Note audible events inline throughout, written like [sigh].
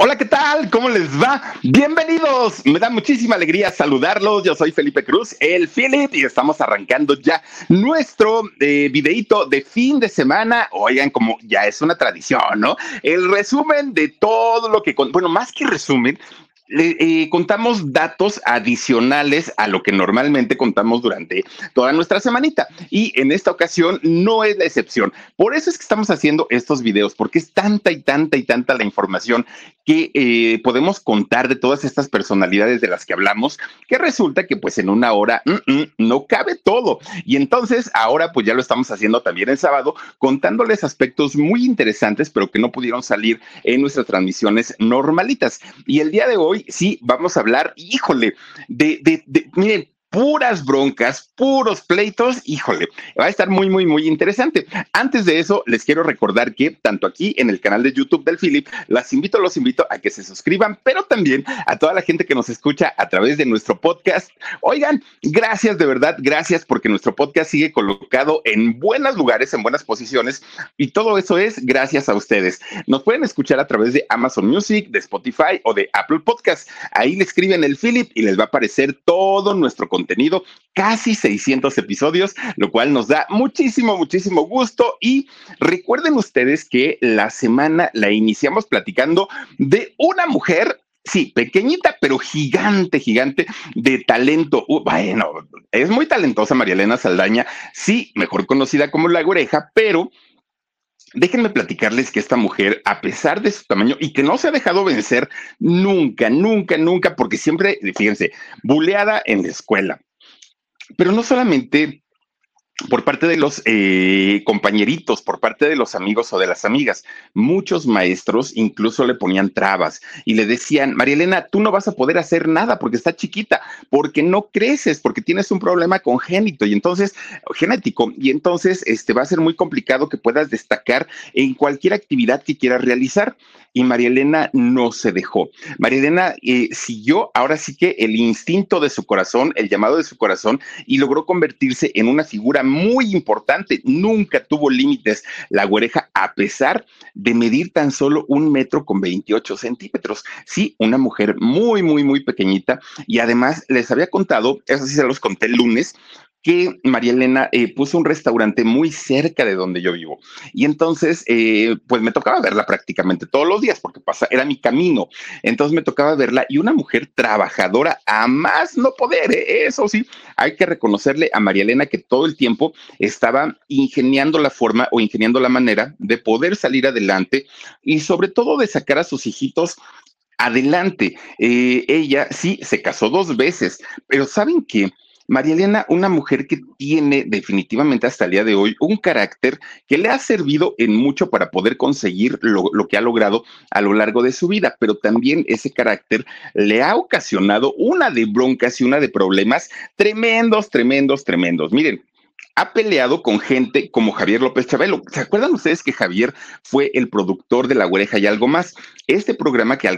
Hola, ¿qué tal? ¿Cómo les va? Bienvenidos. Me da muchísima alegría saludarlos. Yo soy Felipe Cruz, el Philip, y estamos arrancando ya nuestro eh, videíto de fin de semana. Oigan, como ya es una tradición, ¿no? El resumen de todo lo que, bueno, más que resumen, le, eh, contamos datos adicionales a lo que normalmente contamos durante toda nuestra semanita. Y en esta ocasión no es la excepción. Por eso es que estamos haciendo estos videos, porque es tanta y tanta y tanta la información que eh, podemos contar de todas estas personalidades de las que hablamos, que resulta que pues en una hora mm, mm, no cabe todo. Y entonces ahora pues ya lo estamos haciendo también el sábado, contándoles aspectos muy interesantes, pero que no pudieron salir en nuestras transmisiones normalitas. Y el día de hoy sí vamos a hablar, híjole, de, de, de miren, puras broncas, puros pleitos, híjole, va a estar muy, muy, muy interesante. Antes de eso, les quiero recordar que tanto aquí en el canal de YouTube del Philip, las invito, los invito a que se suscriban, pero también a toda la gente que nos escucha a través de nuestro podcast. Oigan, gracias de verdad, gracias porque nuestro podcast sigue colocado en buenos lugares, en buenas posiciones, y todo eso es gracias a ustedes. Nos pueden escuchar a través de Amazon Music, de Spotify o de Apple Podcast. Ahí le escriben el Philip y les va a aparecer todo nuestro contenido contenido, casi 600 episodios, lo cual nos da muchísimo, muchísimo gusto. Y recuerden ustedes que la semana la iniciamos platicando de una mujer sí, pequeñita, pero gigante, gigante de talento. Bueno, es muy talentosa María Elena Saldaña, sí, mejor conocida como La Oreja, pero Déjenme platicarles que esta mujer, a pesar de su tamaño y que no se ha dejado vencer nunca, nunca, nunca, porque siempre, fíjense, buleada en la escuela. Pero no solamente por parte de los eh, compañeritos, por parte de los amigos o de las amigas. Muchos maestros incluso le ponían trabas y le decían, María Elena, tú no vas a poder hacer nada porque está chiquita, porque no creces, porque tienes un problema congénito y entonces, genético, y entonces este, va a ser muy complicado que puedas destacar en cualquier actividad que quieras realizar y María Elena no se dejó. María Elena eh, siguió ahora sí que el instinto de su corazón, el llamado de su corazón y logró convertirse en una figura muy importante. Nunca tuvo límites la güereja a pesar de medir tan solo un metro con 28 centímetros. Sí, una mujer muy, muy, muy pequeñita y además les había contado, eso sí se los conté el lunes, que María Elena eh, puso un restaurante muy cerca de donde yo vivo. Y entonces, eh, pues me tocaba verla prácticamente todos los días porque pasa, era mi camino. Entonces me tocaba verla y una mujer trabajadora a más no poder. ¿eh? Eso sí, hay que reconocerle a María Elena que todo el tiempo estaba ingeniando la forma o ingeniando la manera de poder salir adelante y sobre todo de sacar a sus hijitos adelante. ella sí se casó dos veces, pero ¿saben qué? María Elena, una mujer que tiene definitivamente hasta el día de hoy un carácter que le ha servido en mucho para poder conseguir lo, que ha logrado a lo largo de su vida, pero también ese carácter le ha ocasionado una de broncas y una de problemas tremendos, tremendos, tremendos. Miren, ha peleado con gente como Javier López Chabelo. ¿Se acuerdan ustedes que Javier fue el productor de La Oreja y algo más? Este programa que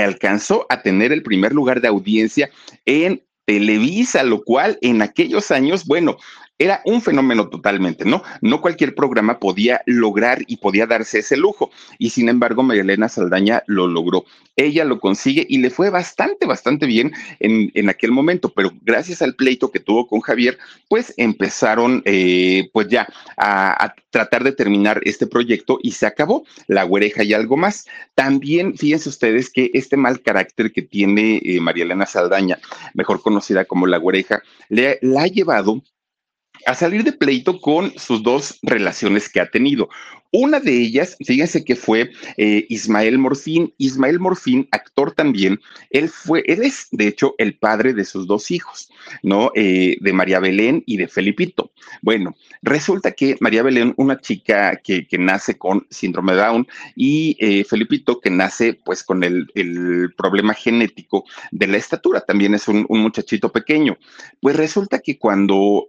alcanzó a tener el primer lugar de audiencia en Televisa, lo cual en aquellos años, bueno, era un fenómeno totalmente, ¿no? No cualquier programa podía lograr y podía darse ese lujo. Y sin embargo, María Elena Saldaña lo logró. Ella lo consigue y le fue bastante, bastante bien en, en aquel momento, pero gracias al pleito que tuvo con Javier, pues empezaron, eh, pues ya, a, tratar de terminar este proyecto y se acabó la güereja y algo más. También, fíjense ustedes que este mal carácter que tiene eh, María Elena Saldaña, mejor conocida como la güereja, le, la ha llevado a salir de pleito con sus dos relaciones que ha tenido. Una de ellas, fíjense que fue eh, Ismael Morfín. Ismael Morfín, actor también, él fue, él es de hecho el padre de sus dos hijos, ¿no? Eh, de María Belén y de Felipito. Bueno, resulta que María Belén, una chica que, nace con síndrome de Down, y eh, Felipito, que nace pues con el, problema genético de la estatura, también es un muchachito pequeño. Pues resulta que cuando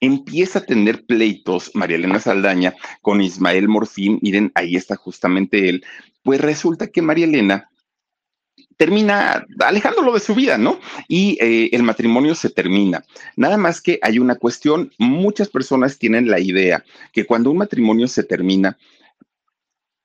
empieza a tener pleitos María Elena Saldaña con Ismael Morfín, miren, ahí está justamente él, pues resulta que María Elena termina alejándolo de su vida, ¿no? Y eh, el matrimonio se termina. Nada más que hay una cuestión, muchas personas tienen la idea que cuando un matrimonio se termina,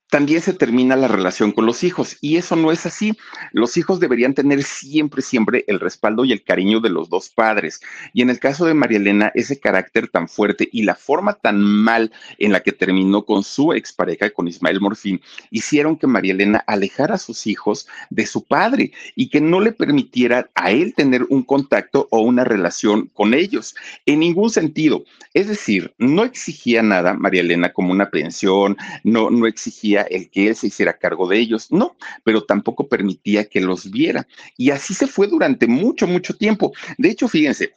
también se termina la relación con los hijos y eso no es así. Los hijos deberían tener siempre, siempre el respaldo y el cariño de los dos padres. Y en el caso de María Elena, ese carácter tan fuerte y la forma tan mal en la que terminó con su expareja, con Ismael Morfín, hicieron que María Elena alejara a sus hijos de su padre y que no le permitiera a él tener un contacto o una relación con ellos en ningún sentido. Es decir, no exigía nada María Elena como una pensión, no, no exigía el que él se hiciera cargo de ellos, no, pero tampoco permitía que los viera. Y así se fue durante mucho, mucho tiempo. De hecho, fíjense,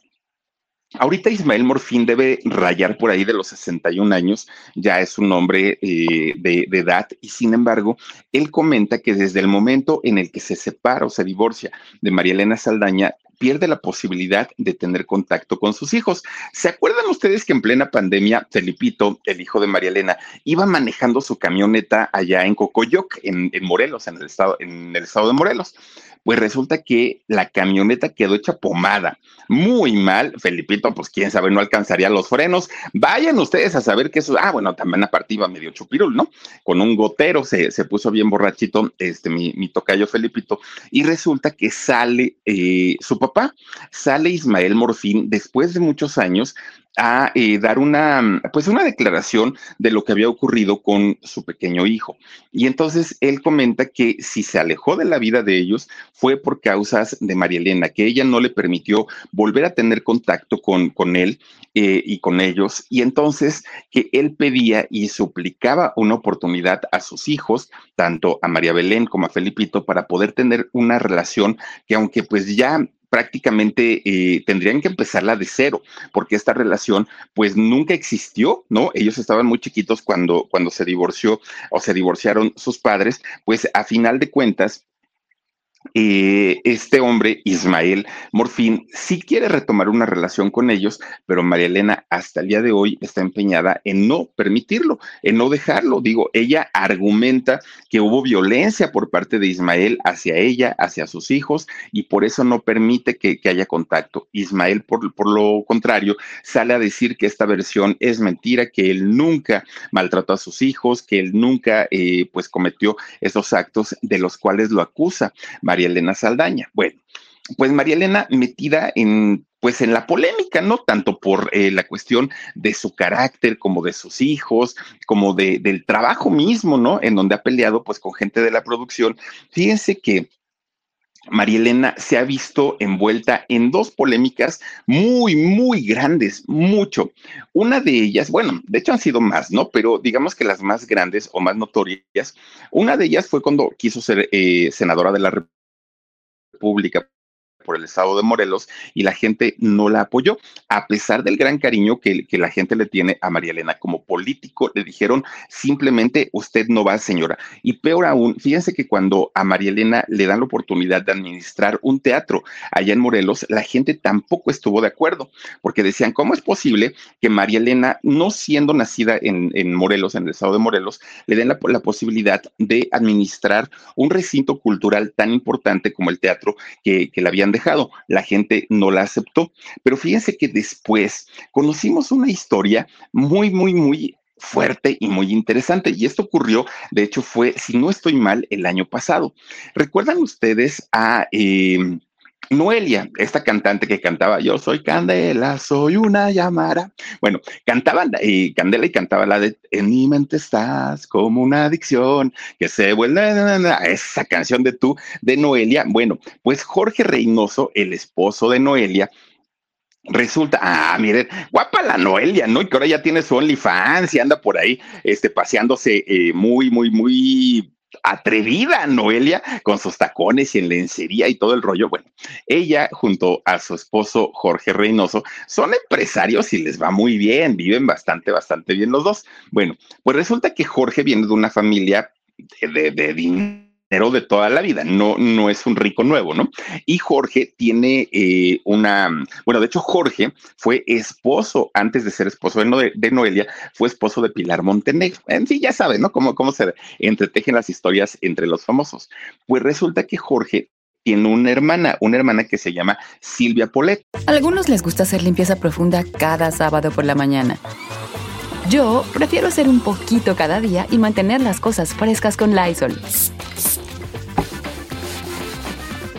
Ahorita Ismael Morfín debe rayar por ahí de los 61 años, ya es un hombre eh, de, de, edad, y sin embargo, él comenta que desde el momento en el que se separa o se divorcia de María Elena Saldaña, pierde la posibilidad de tener contacto con sus hijos. ¿Se acuerdan ustedes que en plena pandemia, Felipito, el hijo de María Elena, iba manejando su camioneta allá en Cocoyoc, en, en Morelos, en el, estado, en el estado de Morelos? Pues resulta que la camioneta quedó hecha pomada, muy mal. Felipito, pues quién sabe, no alcanzaría los frenos. Vayan ustedes a saber que eso. Ah, bueno, también aparte iba medio chupirul, ¿no? Con un gotero se, se puso bien borrachito, este, mi, mi, tocayo Felipito. Y resulta que sale eh, su papá, sale Ismael Morfín después de muchos años a eh, dar una, pues una declaración de lo que había ocurrido con su pequeño hijo. Y entonces él comenta que si se alejó de la vida de ellos fue por causas de María Elena, que ella no le permitió volver a tener contacto con, con él eh, y con ellos. Y entonces que él pedía y suplicaba una oportunidad a sus hijos, tanto a María Belén como a Felipito, para poder tener una relación que aunque pues ya prácticamente eh, tendrían que empezarla de cero, porque esta relación pues nunca existió, ¿no? Ellos estaban muy chiquitos cuando, cuando se divorció o se divorciaron sus padres, pues a final de cuentas eh, este hombre, Ismael Morfín, sí quiere retomar una relación con ellos, pero María Elena hasta el día de hoy está empeñada en no permitirlo, en no dejarlo. Digo, ella argumenta que hubo violencia por parte de Ismael hacia ella, hacia sus hijos, y por eso no permite que, haya contacto. Ismael, por, lo contrario, sale a decir que esta versión es mentira, que él nunca maltrató a sus hijos, que él nunca eh, pues cometió esos actos de los cuales lo acusa. María Elena Saldaña. Bueno, pues María Elena metida en pues en la polémica, no tanto por eh, la cuestión de su carácter, como de sus hijos, como de, del trabajo mismo, ¿no? En donde ha peleado pues con gente de la producción. Fíjense que María Elena se ha visto envuelta en dos polémicas muy, muy grandes, mucho. Una de ellas, bueno, de hecho han sido más, ¿no? Pero digamos que las más grandes o más notorias, una de ellas fue cuando quiso ser eh, senadora de la República pública por el estado de Morelos y la gente no la apoyó, a pesar del gran cariño que, que, la gente le tiene a María Elena como político, le dijeron simplemente usted no va, señora. Y peor aún, fíjense que cuando a María Elena le dan la oportunidad de administrar un teatro allá en Morelos, la gente tampoco estuvo de acuerdo, porque decían, ¿cómo es posible que María Elena, no siendo nacida en, en Morelos, en el estado de Morelos, le den la, posibilidad de administrar un recinto cultural tan importante como el teatro que, que le habían dejado. La gente no la aceptó. Pero fíjense que después conocimos una historia muy, muy, muy fuerte y muy interesante. Y esto ocurrió, de hecho, fue, si no estoy mal, el año pasado. ¿Recuerdan ustedes a... Eh, Noelia, esta cantante que cantaba Yo soy Candela, soy una llamara. Bueno, cantaban eh, Candela y cantaba la de En mi mente estás como una adicción que se vuelve esa canción de tú de Noelia. Bueno, pues Jorge Reynoso, el esposo de Noelia, Resulta, ah, miren, guapa la Noelia, ¿no? Y que ahora ya tiene su OnlyFans y anda por ahí, este, paseándose eh, muy, muy, muy atrevida Noelia con sus tacones y en lencería y todo el rollo. Bueno, ella junto a su esposo Jorge Reynoso son empresarios y les va muy bien, viven bastante, bastante bien los dos. Bueno, pues resulta que Jorge viene de una familia de, de de toda la vida, no, no es un rico nuevo, ¿no? Y Jorge tiene eh, una, bueno, de hecho Jorge fue esposo, antes de ser esposo de, Noelia, fue esposo de Pilar Montenegro. En sí, ya saben, ¿no? Cómo, cómo se entretejen las historias entre los famosos. Pues resulta que Jorge tiene una hermana, una hermana que se llama Silvia Polet. A algunos les gusta hacer limpieza profunda cada sábado por la mañana. Yo prefiero hacer un poquito cada día y mantener las cosas frescas con Lysol.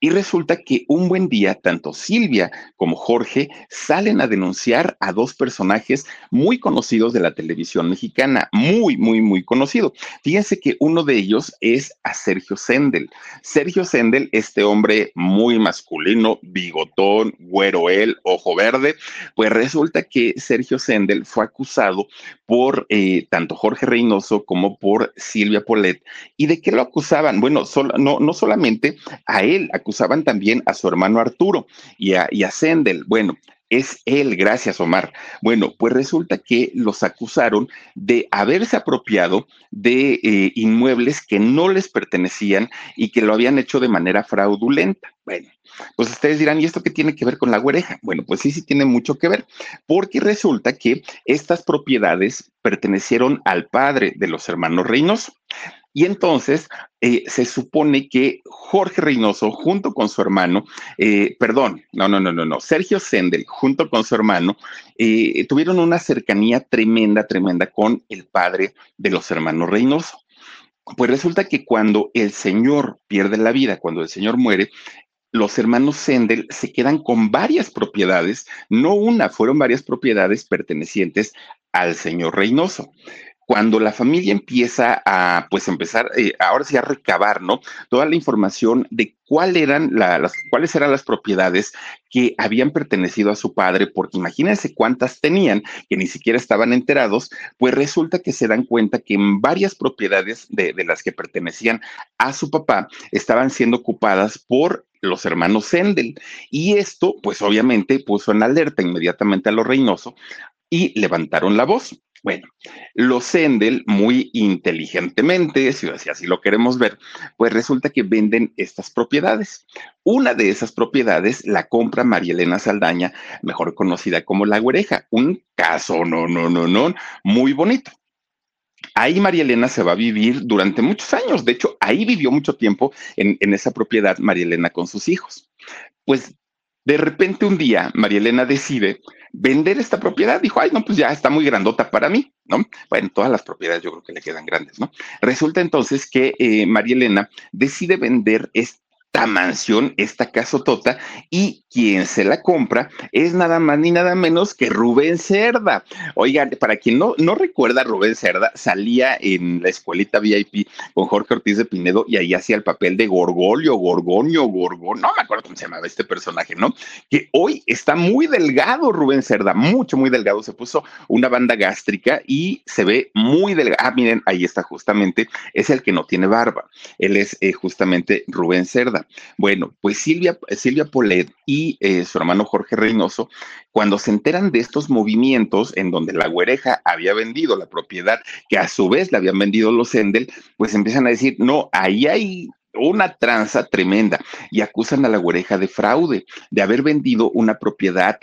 Y resulta que un buen día, tanto Silvia como Jorge salen a denunciar a dos personajes muy conocidos de la televisión mexicana, muy, muy, muy conocido. Fíjense que uno de ellos es a Sergio Sendel. Sergio Sendel, este hombre muy masculino, bigotón, güero él, ojo verde, pues resulta que Sergio Sendel fue acusado por eh, tanto Jorge Reynoso como por Silvia Polet. ¿Y de qué lo acusaban? Bueno, no, no solamente a él, acusaban también a su hermano Arturo y a, y a Sendel. Bueno, es él, gracias Omar. Bueno, pues resulta que los acusaron de haberse apropiado de eh, inmuebles que no les pertenecían y que lo habían hecho de manera fraudulenta. Bueno, pues ustedes dirán, ¿y esto qué tiene que ver con la güereja? Bueno, pues sí, sí tiene mucho que ver, porque resulta que estas propiedades pertenecieron al padre de los hermanos Reynoso. Y entonces eh, se supone que Jorge Reynoso, junto con su hermano, eh, perdón, no, no, no, no, no, Sergio Sendel, junto con su hermano, eh, tuvieron una cercanía tremenda, tremenda con el padre de los hermanos Reynoso. Pues resulta que cuando el señor pierde la vida, cuando el señor muere, los hermanos Sendel se quedan con varias propiedades, no una, fueron varias propiedades pertenecientes al señor Reynoso cuando la familia empieza a, pues, empezar, eh, ahora sí a recabar, ¿no? Toda la información de cuál eran las, cuáles eran las propiedades que habían pertenecido a su padre, porque imagínense cuántas tenían que ni siquiera estaban enterados, pues resulta que se dan cuenta que en varias propiedades de, de las que pertenecían a su papá estaban siendo ocupadas por los hermanos Sendel. Y esto, pues obviamente, puso en alerta inmediatamente a los Reynoso y levantaron la voz. Bueno, los Sendel, muy inteligentemente, si así lo queremos ver, pues resulta que venden estas propiedades. Una de esas propiedades la compra María Elena Saldaña, mejor conocida como La Güereja. Un caso, no, no, no, no, muy bonito. Ahí María Elena se va a vivir durante muchos años. De hecho, ahí vivió mucho tiempo en, en esa propiedad María Elena con sus hijos. Pues de repente un día María Elena decide vender esta propiedad. Dijo, ay, no, pues ya está muy grandota para mí, ¿no? Bueno, todas las propiedades yo creo que le quedan grandes, ¿no? Resulta entonces que eh, María Elena decide vender esta mansión, esta casotota, y quien se la compra es nada más ni nada menos que Rubén Cerda. Oigan, para quien no, no recuerda, Rubén Cerda salía en la escuelita VIP con Jorge Ortiz de Pinedo y ahí hacía el papel de Gorgolio, Gorgonio, Gorgon, no me acuerdo cómo se llamaba este personaje, ¿no? Que hoy está muy delgado Rubén Cerda, mucho, muy delgado, se puso una banda gástrica y se ve muy delgado. Ah, miren, ahí está justamente, es el que no tiene barba, él es eh, justamente Rubén Cerda. Bueno, pues Silvia, Silvia Polet y eh, su hermano Jorge Reynoso, cuando se enteran de estos movimientos en donde la güereja había vendido la propiedad, que a su vez le habían vendido los Endel, pues empiezan a decir, no, ahí hay una tranza tremenda y acusan a la güereja de fraude, de haber vendido una propiedad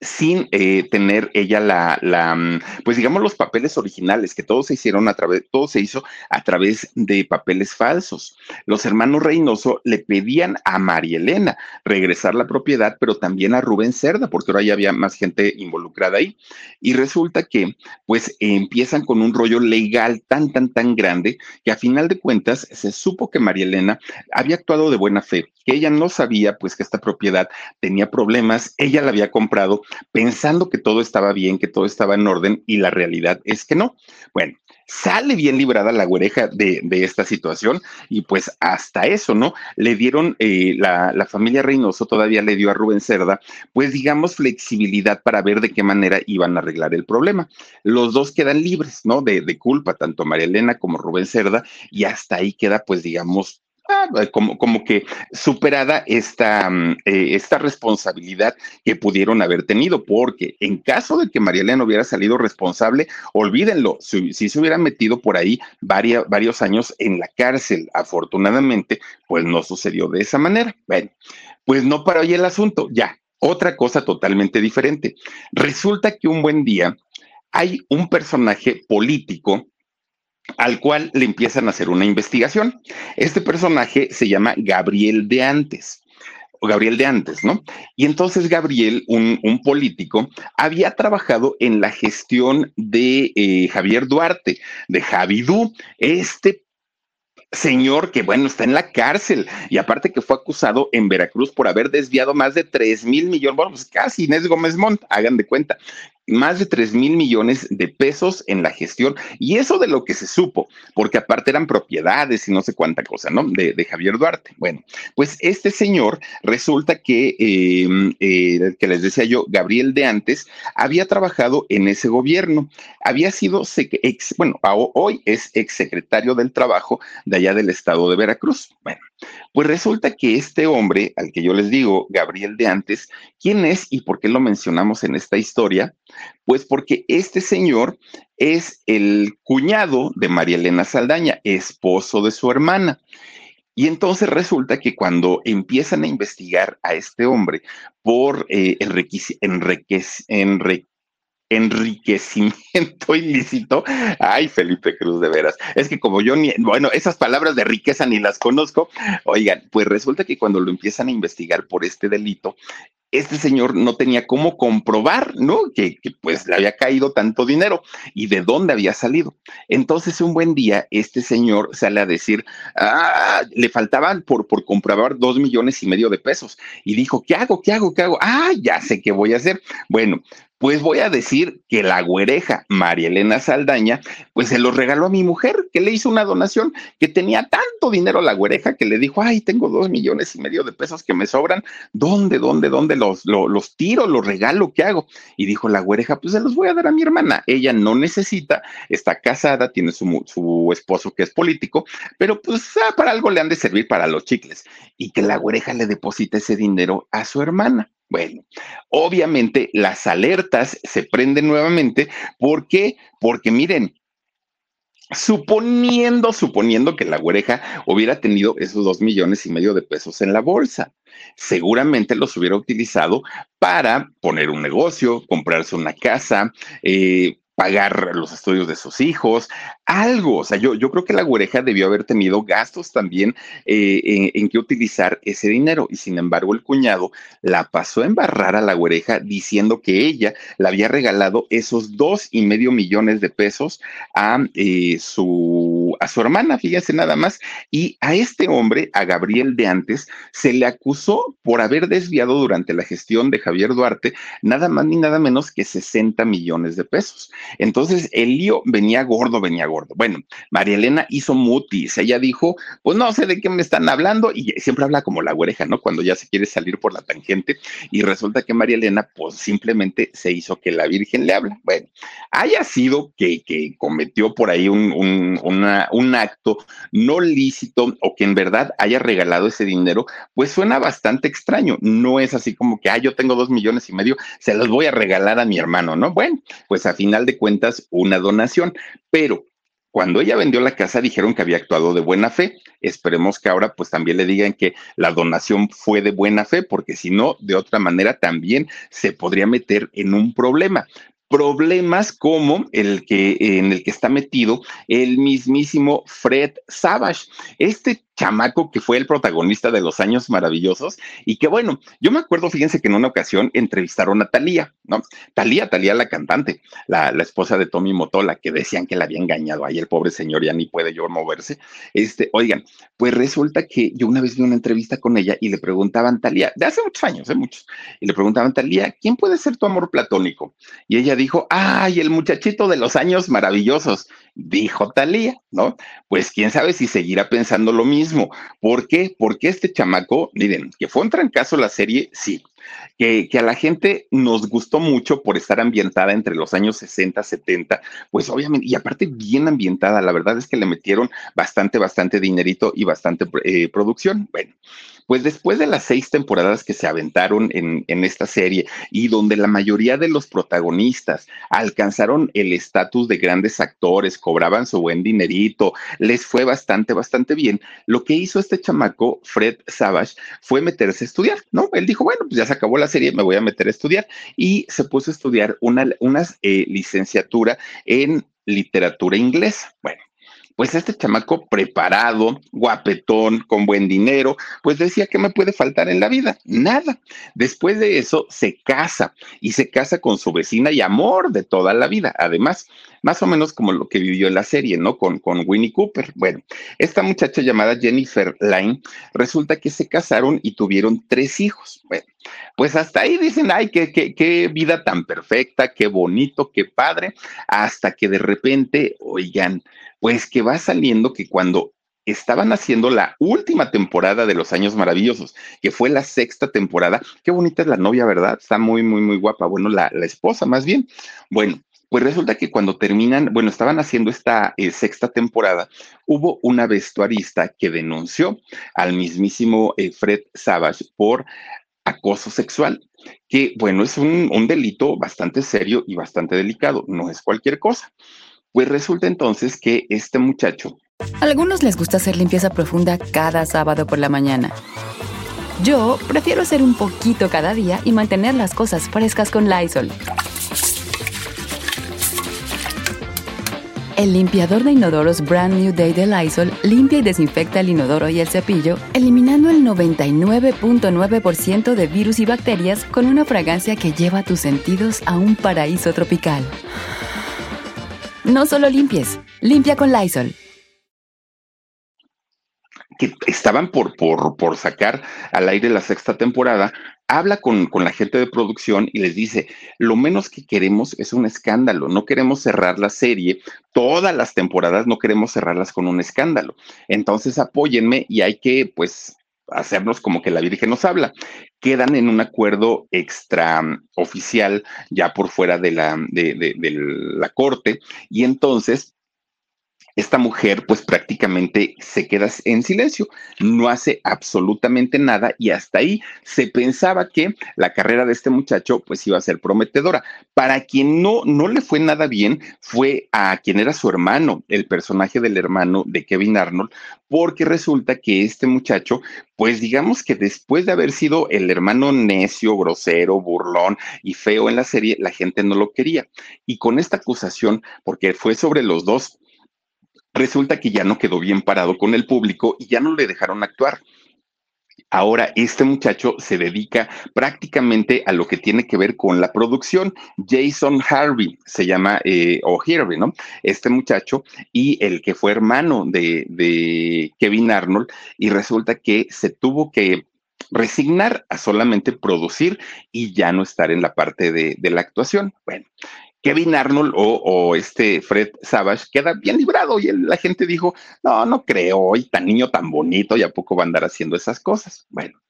sin eh, tener ella la, la, mm, pues digamos los papeles originales, que todos se hicieron a través, todo se hizo a través de papeles falsos. Los hermanos Reynoso le pedían a María Elena regresar la propiedad, pero también a Rubén Cerda, porque ahora ya había más gente involucrada ahí. Y resulta que, pues, empiezan con un rollo legal tan, tan, tan grande, que a final de cuentas se supo que María Elena había actuado de buena fe, que ella no sabía, pues, que esta propiedad tenía problemas, ella la había comprado pensando que todo estaba bien, que todo estaba en orden y la realidad es que no. Bueno, sale bien librada la güereja de, esta situación y pues hasta eso, ¿no? Le dieron, eh, la, la, familia Reynoso todavía le dio a Rubén Cerda, pues digamos, flexibilidad para ver de qué manera iban a arreglar el problema. Los dos quedan libres, ¿no? De, de culpa, tanto María Elena como Rubén Cerda, y hasta ahí queda, pues digamos, Ah, como, como que superada esta, mm, eh, esta responsabilidad que pudieron haber tenido, porque en caso de que María Elena hubiera salido responsable, olvídenlo, si, se hubiera metido por ahí varios años en la cárcel, afortunadamente, pues no sucedió de esa manera. Bueno, pues no para hoy el asunto, ya, otra cosa totalmente diferente. Resulta que un buen día hay un personaje político al cual le empiezan a hacer una investigación. Este personaje se llama Gabriel de Antes. Gabriel de antes, ¿no? Y entonces Gabriel, un, político, había trabajado en la gestión de eh, Javier Duarte, de Javidú, este señor que, bueno, está en la cárcel y aparte que fue acusado en Veracruz por haber desviado más de 3 mil millones, bueno, pues casi Inés Gómez Montt, hagan de cuenta, más de 3 mil millones de pesos en la gestión. Y eso de lo que se supo, porque aparte eran propiedades y no sé cuánta cosa, ¿no? De, Javier Duarte. Bueno, pues este señor resulta que, em, eh, que les decía yo, Gabriel de antes, había trabajado en ese gobierno. Había sido, ex, bueno, hoy es exsecretario del Trabajo de allá del estado de Veracruz. Bueno, pues resulta que este hombre, al que yo les digo, Gabriel de antes, ¿quién es y por qué lo mencionamos en esta historia? Pues porque este señor es el cuñado de María Elena Saldaña, esposo de su hermana. Y entonces resulta que cuando empiezan a investigar a este hombre por eh, enriquecimiento [laughs] ilícito. Ay, Felipe Cruz, de veras. Es que como yo ni, bueno, esas palabras de riqueza ni las conozco. Oigan, pues resulta que cuando lo empiezan a investigar por este delito, este señor no tenía cómo comprobar, ¿no? Que, pues le había caído tanto dinero y de dónde había salido. Entonces, un buen día, este señor sale a decir, ah, le faltaban por, por comprobar dos millones y medio de pesos. Y dijo, ¿qué hago? ¿Qué hago? ¿Qué hago? Ah, ya sé qué voy a hacer. Bueno, pues voy a decir que la güereja María Elena Saldaña, pues se lo regaló a mi mujer, que le hizo una donación, que tenía tanto dinero la güereja que le dijo, ay, tengo dos millones y medio de pesos que me sobran, ¿dónde, dónde, dónde los, los, tiro, los regalo, qué hago? Y dijo la güereja, pues se los voy a dar a mi hermana, ella no necesita, está casada, tiene su, su esposo que es político, pero pues ah, para algo le han de servir para los chicles, y que la güereja le deposita ese dinero a su hermana. Bueno, obviamente las alertas se prenden nuevamente. ¿Por qué? Porque miren, suponiendo, suponiendo que la güereja hubiera tenido esos dos millones y medio de pesos en la bolsa, seguramente los hubiera utilizado para poner un negocio, comprarse una casa, eh, pagar los estudios de sus hijos, algo. O sea, yo, yo creo que la güereja debió haber tenido gastos también eh, en, en, que utilizar ese dinero. Y sin embargo, el cuñado la pasó a embarrar a la güereja diciendo que ella le había regalado esos dos y medio millones de pesos a eh, su a su hermana, fíjense nada más. Y a este hombre, a Gabriel de antes, se le acusó por haber desviado durante la gestión de Javier Duarte nada más ni nada menos que 60 millones de pesos. Entonces, el lío venía gordo, venía gordo. Bueno, María Elena hizo mutis. Ella dijo, pues no sé de qué me están hablando. Y siempre habla como la güereja, ¿no? Cuando ya se quiere salir por la tangente. Y resulta que María Elena, pues simplemente se hizo que la Virgen le habla. Bueno, haya sido que, que cometió por ahí un, una un acto no lícito o que en verdad haya regalado ese dinero, pues suena bastante extraño. No es así como que, ah, yo tengo dos millones y medio, se los voy a regalar a mi hermano, ¿no? Bueno, pues a final de cuentas, una donación, pero cuando ella vendió la casa dijeron que había actuado de buena fe. Esperemos que ahora pues también le digan que la donación fue de buena fe, porque si no, de otra manera también se podría meter en un problema problemas como el que en el que está metido el mismísimo Fred Savage. Este chamaco que fue el protagonista de los años maravillosos y que bueno, yo me acuerdo, fíjense que en una ocasión entrevistaron a Talía, ¿no? Talía, Talía la cantante, la, la, esposa de Tommy Motola, que decían que la había engañado, ahí el pobre señor ya ni puede yo moverse. Este, oigan, pues resulta que yo una vez vi una entrevista con ella y le preguntaban, Talía, de hace muchos años, de muchos, y le preguntaban, Talía, ¿quién puede ser tu amor platónico? Y ella dijo, ay, el muchachito de los años maravillosos, dijo Talía, ¿no? Pues quién sabe si seguirá pensando lo mismo ¿Por qué? Porque este chamaco, miren, que fue un trancazo la serie, sí. Que, que, a la gente nos gustó mucho por estar ambientada entre los años 60, 70, pues obviamente, y aparte bien ambientada, la verdad es que le metieron bastante, bastante dinerito y bastante eh, producción. Bueno, pues después de las seis temporadas que se aventaron en, esta serie y donde la mayoría de los protagonistas alcanzaron el estatus de grandes actores, cobraban su buen dinerito, les fue bastante, bastante bien, lo que hizo este chamaco, Fred Savage, fue meterse a estudiar, ¿no? Él dijo, bueno, pues ya se acabó la serie, me voy a meter a estudiar y se puso a estudiar una, eh, licenciatura en literatura inglesa. Bueno, pues este chamaco preparado, guapetón, con buen dinero, pues decía que me puede faltar en la vida, nada. Después de eso se casa y se casa con su vecina y amor de toda la vida. Además, más o menos como lo que vivió la serie, ¿no? Con, con Winnie Cooper. Bueno, esta muchacha llamada Jennifer Lyne, resulta que se casaron y tuvieron tres hijos. Bueno, pues hasta ahí dicen, ay, qué, qué, qué vida tan perfecta, qué bonito, qué padre, hasta que de repente, oigan, pues que va saliendo que cuando estaban haciendo la última temporada de Los Años Maravillosos, que fue la sexta temporada. Qué bonita es la novia, ¿verdad? Está muy, muy, muy guapa. Bueno, la, la esposa más bien. Bueno, pues resulta que cuando terminan, bueno, estaban haciendo esta eh, sexta temporada, hubo una vestuarista que denunció al mismísimo eh, Fred Savage por acoso sexual, que bueno, es un, un delito bastante serio y bastante delicado, no es cualquier cosa. Pues resulta entonces que este muchacho... Algunos les gusta hacer limpieza profunda cada sábado por la mañana. Yo prefiero hacer un poquito cada día y mantener las cosas frescas con Lysol. El limpiador de inodoros Brand New Day de Lysol limpia y desinfecta el inodoro y el cepillo, eliminando el 99.9% de virus y bacterias con una fragancia que lleva tus sentidos a un paraíso tropical. No solo limpies, limpia con Lysol que estaban por, por, por, sacar al aire la sexta temporada, habla con, con, la gente de producción y les dice, lo menos que queremos es un escándalo, no queremos cerrar la serie, todas las temporadas no queremos cerrarlas con un escándalo. Entonces apóyenme y hay que, pues, hacernos como que la Virgen nos habla. Quedan en un acuerdo extraoficial ya por fuera de la, de, de la corte y entonces esta mujer pues prácticamente se queda en silencio, no hace absolutamente nada y hasta ahí se pensaba que la carrera de este muchacho pues iba a ser prometedora. Para quien no, no le fue nada bien fue a quien era su hermano, el personaje del hermano de Kevin Arnold, porque resulta que este muchacho pues digamos que después de haber sido el hermano necio, grosero, burlón y feo en la serie, la gente no lo quería. Y con esta acusación, porque fue sobre los dos, resulta que ya no quedó bien parado con el público y ya no le dejaron actuar. Ahora, este muchacho se dedica prácticamente a lo que tiene que ver con la producción. Jason Harvey se llama, eh, o Harvey, ¿no? Este muchacho y el que fue hermano de, de Kevin Arnold y resulta que se tuvo que resignar a solamente producir y ya no estar en la parte de, de la actuación. Bueno, Kevin Arnold o, este Fred Savage queda bien librado y la gente dijo, no, no creo, y tan niño tan bonito, ¿y a poco va a andar haciendo esas cosas? Bueno,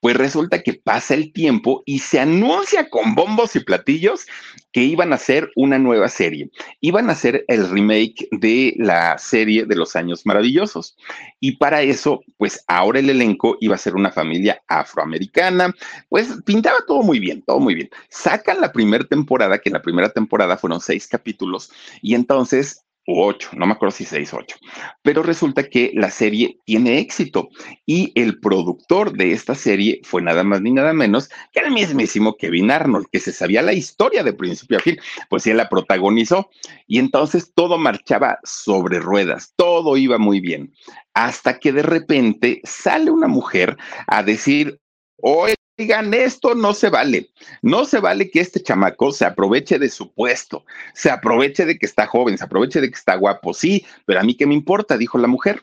Pues resulta que pasa el tiempo y se anuncia con bombos y platillos que iban a hacer una nueva serie. Iban a hacer el remake de la serie de los años maravillosos. Y para eso, pues ahora el elenco iba a ser una familia afroamericana. Pues pintaba todo muy bien, todo muy bien. Sacan la primera temporada, que en la primera temporada fueron seis capítulos, y entonces o ocho, no me acuerdo si seis, ocho. Pero resulta que la serie tiene éxito y el productor de esta serie fue nada más ni nada menos que el mismísimo Kevin Arnold, que se sabía la historia de principio a fin, pues él la protagonizó y entonces todo marchaba sobre ruedas, todo iba muy bien, hasta que de repente sale una mujer a decir, Oye, Oigan, esto no se vale. No se vale que este chamaco se aproveche de su puesto, se aproveche de que está joven, se aproveche de que está guapo. Sí, pero a mí qué me importa, dijo la mujer.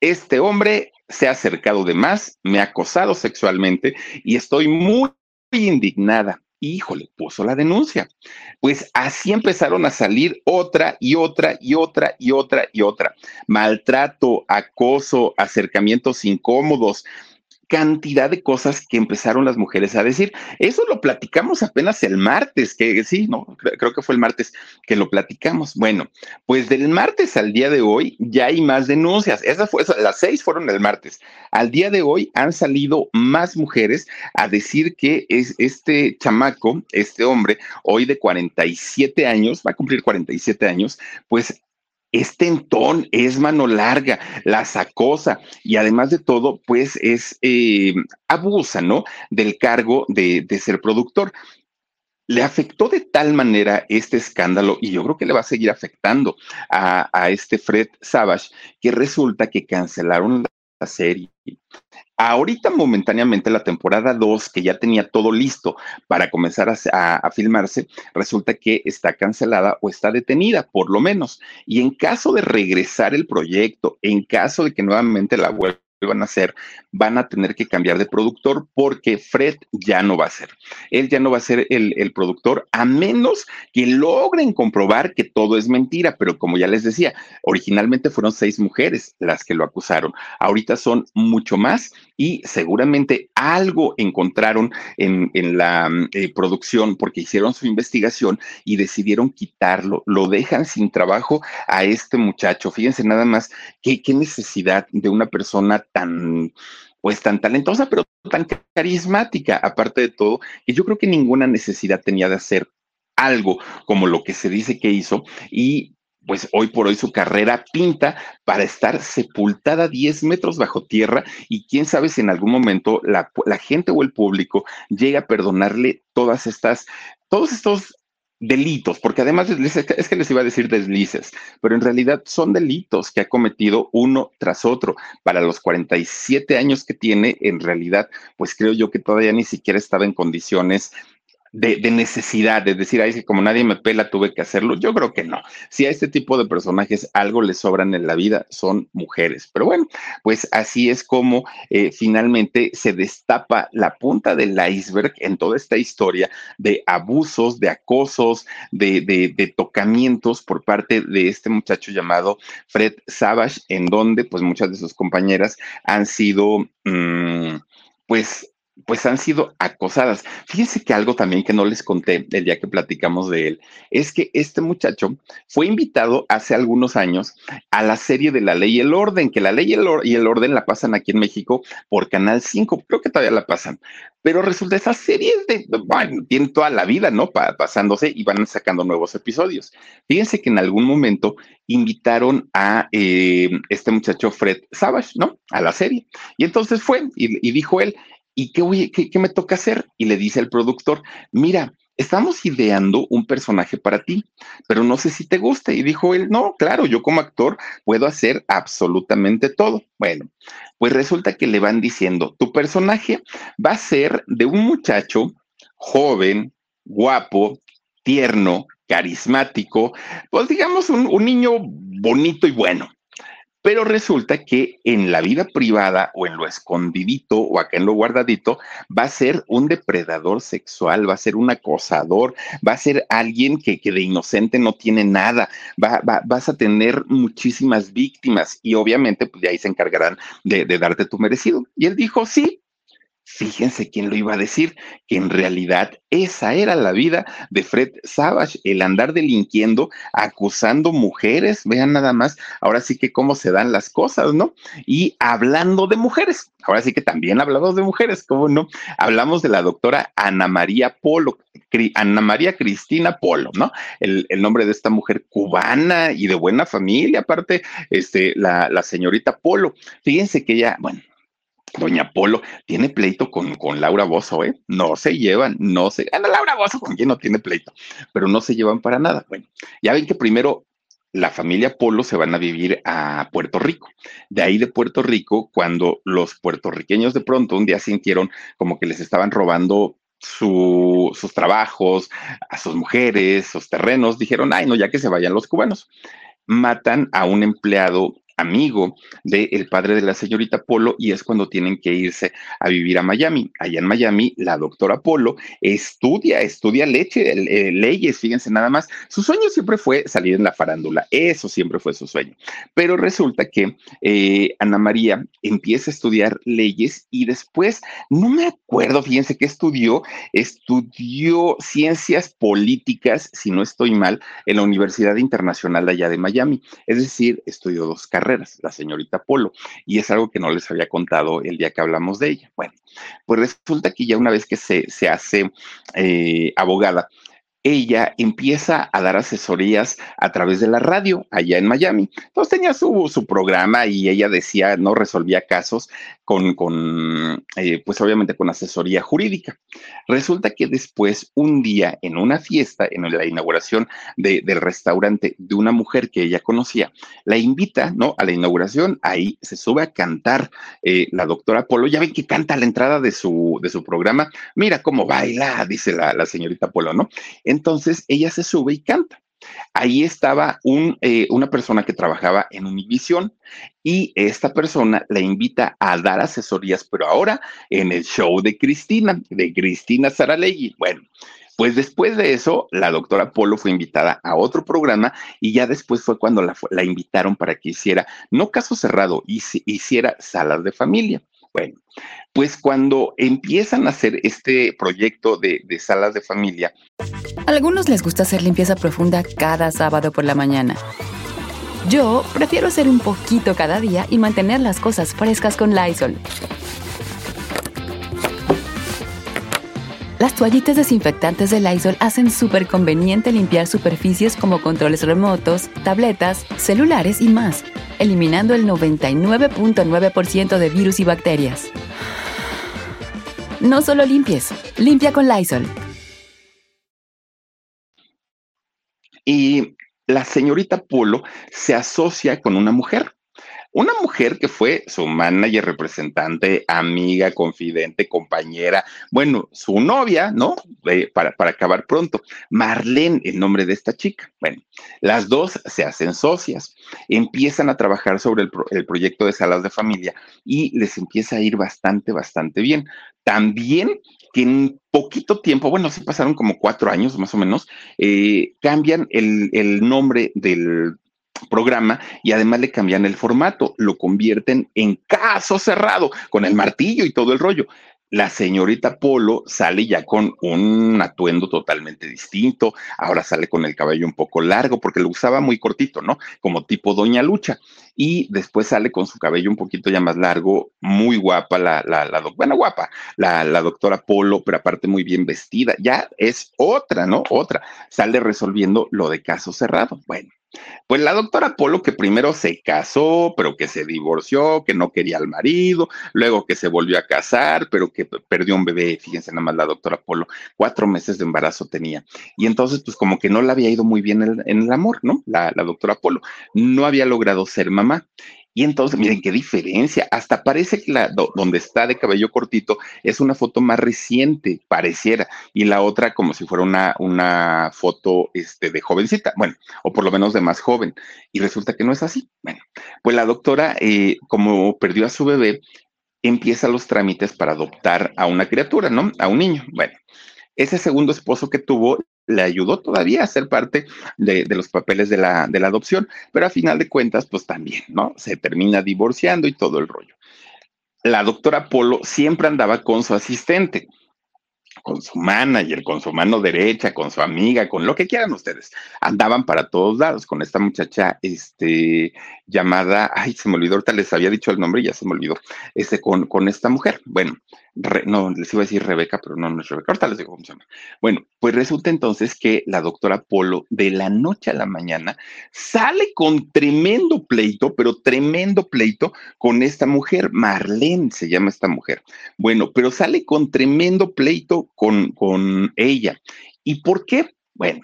Este hombre se ha acercado de más, me ha acosado sexualmente y estoy muy indignada. Híjole, puso la denuncia. Pues así empezaron a salir otra y otra y otra y otra y otra. Maltrato, acoso, acercamientos incómodos, cantidad de cosas que empezaron las mujeres a decir. Eso lo platicamos apenas el martes, que sí, no, creo que fue el martes que lo platicamos. Bueno, pues del martes al día de hoy ya hay más denuncias. Esas fue, las seis fueron el martes. Al día de hoy han salido más mujeres a decir que es este chamaco, este hombre, hoy de 47 años, va a cumplir 47 años, pues es tentón, es mano larga, las acosa y además de todo, pues es eh, abusa, ¿no? Del cargo de, ser productor. Le afectó de tal manera este escándalo, y yo creo que le va a seguir afectando a, a este Fred Savage, que resulta que cancelaron la serie. Ahorita momentáneamente la temporada 2, que ya tenía todo listo para comenzar a, filmarse, resulta que está cancelada o está detenida, por lo menos. Y en caso de regresar el proyecto, en caso de que nuevamente la vuelva van a hacer, van a tener que cambiar de productor porque Fred ya no va a ser. Él ya no va a ser el, el, productor a menos que logren comprobar que todo es mentira. Pero como ya les decía, originalmente fueron seis mujeres las que lo acusaron. Ahorita son mucho más y seguramente algo encontraron en, en la eh, producción porque hicieron su investigación y decidieron quitarlo. Lo dejan sin trabajo a este muchacho. Fíjense nada más qué, qué necesidad de una persona tan pues tan talentosa, pero tan carismática, aparte de todo, y yo creo que ninguna necesidad tenía de hacer algo como lo que se dice que hizo y pues hoy por hoy su carrera pinta para estar sepultada 10 metros bajo tierra y quién sabe si en algún momento la, la gente o el público llega a perdonarle todas estas, todos estos delitos, porque además es que les iba a decir deslices, pero en realidad son delitos que ha cometido uno tras otro. Para los 47 años que tiene, en realidad, pues creo yo que todavía ni siquiera estaba en condiciones de, necesidad, de decir, que como nadie me pela, tuve que hacerlo. Yo creo que no. Si a este tipo de personajes algo les sobran en la vida, son mujeres. Pero bueno, pues así es como eh, finalmente se destapa la punta del iceberg en toda esta historia de abusos, de acosos, de, de, tocamientos por parte de este muchacho llamado Fred Savage, en donde pues muchas de sus compañeras han sido, mm, pues, pues han sido acosadas. Fíjense que algo también que no les conté el día que platicamos de él, es que este muchacho fue invitado hace algunos años a la serie de La Ley y el Orden, que la Ley y el, Orden la pasan aquí en México por Canal 5, creo que todavía la pasan, pero resulta esa serie de, bueno, tiene toda la vida, ¿no? pasándose y van sacando nuevos episodios. Fíjense que en algún momento invitaron a eh, este muchacho Fred Savage, ¿no? A la serie. Y entonces fue y dijo él, ¿y qué, qué, me toca hacer? Y le dice el productor, mira, estamos ideando un personaje para ti, pero no sé si te guste. Y dijo él, no, claro, yo como actor puedo hacer absolutamente todo. Bueno, pues resulta que le van diciendo, tu personaje va a ser de un muchacho joven, guapo, tierno, carismático, pues digamos un niño bonito y bueno. Pero resulta que en la vida privada o en lo escondidito o acá en lo guardadito va a ser un depredador sexual, va a ser un acosador, va a ser alguien que, de inocente no tiene nada, va, vas a tener muchísimas víctimas y obviamente pues de ahí se encargarán de, de darte tu merecido. Y él dijo, sí, Fíjense quién lo iba a decir, que en realidad esa era la vida de Fred Savage, el andar delinquiendo, acusando mujeres, vean nada más, ahora sí que cómo se dan las cosas, ¿no? Y hablando de mujeres, ahora sí que también hablamos de mujeres, ¿cómo no? Hablamos de la doctora Ana María Polo, Ana María Cristina Polo, ¿no? El, nombre de esta mujer cubana y de buena familia, aparte, este, la, la señorita Polo. Fíjense que ella, bueno, Doña Polo tiene pleito con, con Laura Bozo, ¿eh? No se llevan, no se. Ana Laura Bozo, con quién no tiene pleito, pero no se llevan para nada. Bueno, ya ven que primero la familia Polo se van a vivir a Puerto Rico. De ahí de Puerto Rico, cuando los puertorriqueños de pronto un día sintieron como que les estaban robando sus trabajos, a sus mujeres, sus terrenos, dijeron, ay, no, ya que se vayan los cubanos. Matan a un empleado amigo del padre de la señorita Polo y es cuando tienen que irse a vivir a Miami. Allá en Miami, la doctora Polo estudia, estudia leche, eh, leyes, fíjense nada más. Su sueño siempre fue salir en la farándula, eso siempre fue su sueño. Pero resulta que eh, Ana María empieza a estudiar leyes y después, no me acuerdo, fíjense que estudió, estudió ciencias políticas, si no estoy mal, en la Universidad Internacional de allá de Miami. Es decir, estudió dos carreras la señorita Polo, y es algo que no les había contado el día que hablamos de ella. Bueno, pues resulta que ya una vez que se, se hace eh, abogada, ella empieza a dar asesorías a través de la radio allá en Miami. Entonces tenía su, su programa y ella decía, no resolvía casos con, eh, pues obviamente con asesoría jurídica. Resulta que después, un día en una fiesta, en la inauguración del restaurante de una mujer que ella conocía, la invita, ¿no? A la inauguración, ahí se sube a cantar eh, la doctora Polo. Ya ven que canta a la entrada de su, de su programa. Mira cómo baila, dice la, la señorita Polo, ¿no? Entonces ella se sube y canta. Ahí estaba un, eh, una persona que trabajaba en Univision y esta persona la invita a dar asesorías, pero ahora en el show de Cristina, de Cristina Saralegui. Bueno, pues después de eso, la doctora Polo fue invitada a otro programa y ya después fue cuando la, la invitaron para que hiciera, no caso cerrado, hiciera salas de familia. Bueno, pues cuando empiezan a hacer este proyecto de, salas de familia. A algunos les gusta hacer limpieza profunda cada sábado por la mañana. Yo prefiero hacer un poquito cada día y mantener las cosas frescas con Lysol. Las toallitas desinfectantes de Lysol hacen súper conveniente limpiar superficies como controles remotos, tabletas, celulares y más, eliminando el 99.9% de virus y bacterias. No solo limpies, limpia con Lysol. Y la señorita Polo se asocia con una mujer una mujer que fue su manager, representante, amiga, confidente, compañera, bueno, su novia, ¿no? para, para acabar pronto. Marlene, el nombre de esta chica. Bueno, las dos se hacen socias, empiezan a trabajar sobre el, el proyecto de salas de familia y les empieza a ir bastante, bastante bien. También que en poquito tiempo, bueno, sí pasaron como cuatro años más o menos, eh, cambian el, el, nombre del programa y además le cambian el formato, lo convierten en caso cerrado, con el martillo y todo el rollo. La señorita Polo sale ya con un atuendo totalmente distinto, ahora sale con el cabello un poco largo porque lo usaba muy cortito, ¿no? Como tipo Doña Lucha. Y después sale con su cabello un poquito ya más largo, muy guapa, la, la, bueno, guapa, la, la doctora Polo, pero aparte muy bien vestida. Ya es otra, ¿no? Otra. Sale resolviendo lo de caso cerrado. Bueno, pues la doctora Polo, que primero se casó, pero que se divorció, que no quería al marido, luego que se volvió a casar, pero que perdió un bebé, fíjense nada más la doctora Polo, cuatro meses de embarazo tenía. Y entonces, pues como que no le había ido muy bien en, el amor, ¿no? La, la doctora Polo no había logrado ser mamá. Y entonces, miren qué diferencia. Hasta parece que la donde está de cabello cortito es una foto más reciente, pareciera. Y la otra como si fuera una, una foto este, de jovencita. Bueno, o por lo menos de más joven. Y resulta que no es así. Bueno, pues la doctora, eh, como perdió a su bebé, empieza los trámites para adoptar a una criatura, ¿no? A un niño. Bueno, ese segundo esposo que tuvo le ayudó todavía a ser parte de, los papeles de la, de la adopción, pero a final de cuentas, pues también, ¿no? Se termina divorciando y todo el rollo. la doctora Polo siempre andaba con su asistente con su manager, con su mano derecha, con su amiga, con lo que quieran ustedes. Andaban para todos lados con esta muchacha, este, llamada, ay, se me olvidó, ahorita les había dicho el nombre y ya se me olvidó, este, con, con esta mujer. Bueno, no, les iba a decir Rebeca, pero no, no es Rebeca, ahorita les digo cómo se llama. Bueno, pues resulta entonces que la doctora Polo, de la noche a la mañana, sale con tremendo pleito, pero tremendo pleito con esta mujer, Marlene se llama esta mujer. Bueno, pero sale con tremendo pleito con, con ella. ¿Y por qué? Bueno,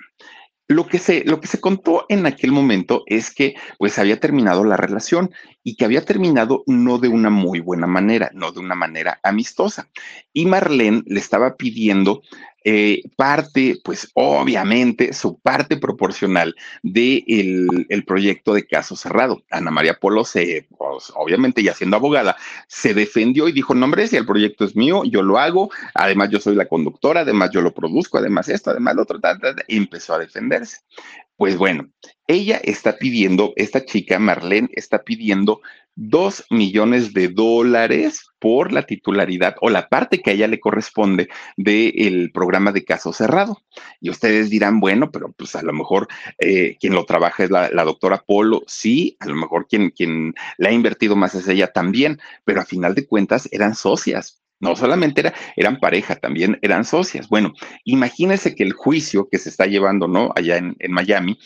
lo que, se, lo que se contó en aquel momento es que pues había terminado la relación y que había terminado no de una muy buena manera, no de una manera amistosa. Y Marlene le estaba pidiendo eh, parte, pues obviamente, su parte proporcional del de el proyecto de caso cerrado. Ana María Polo se, pues, obviamente, ya siendo abogada, se defendió y dijo, no, hombre, si el proyecto es mío, yo lo hago, además yo soy la conductora, además yo lo produzco, además esto, además lo otro, y empezó a defenderse. Pues bueno, ella está pidiendo, esta chica, Marlene, está pidiendo dos millones de dólares por la titularidad o la parte que a ella le corresponde del programa de caso cerrado. Y ustedes dirán, bueno, pero pues a lo mejor eh, quien lo trabaja es la, doctora Polo, sí, a lo mejor quien, quien le ha invertido más es ella también, pero a final de cuentas eran socias. No solamente era, eran pareja, también eran socias. Bueno, imagínense que el juicio que se está llevando, ¿no? Allá en, en Miami,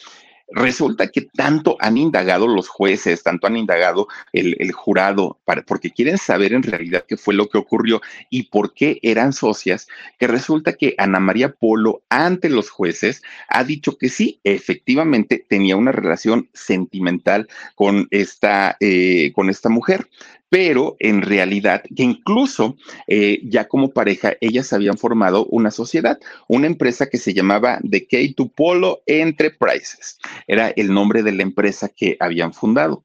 Resulta que tanto han indagado los jueces, tanto han indagado el, jurado, porque quieren saber en realidad qué fue lo que ocurrió y por qué eran socias, que resulta que Ana María Polo ante los jueces ha dicho que sí, efectivamente tenía una relación sentimental con esta, eh, con esta mujer, pero en realidad que incluso eh, ya como pareja ellas habían formado una sociedad, una empresa que se llamaba The K2 Polo Enterprises. Era el nombre de la empresa que habían fundado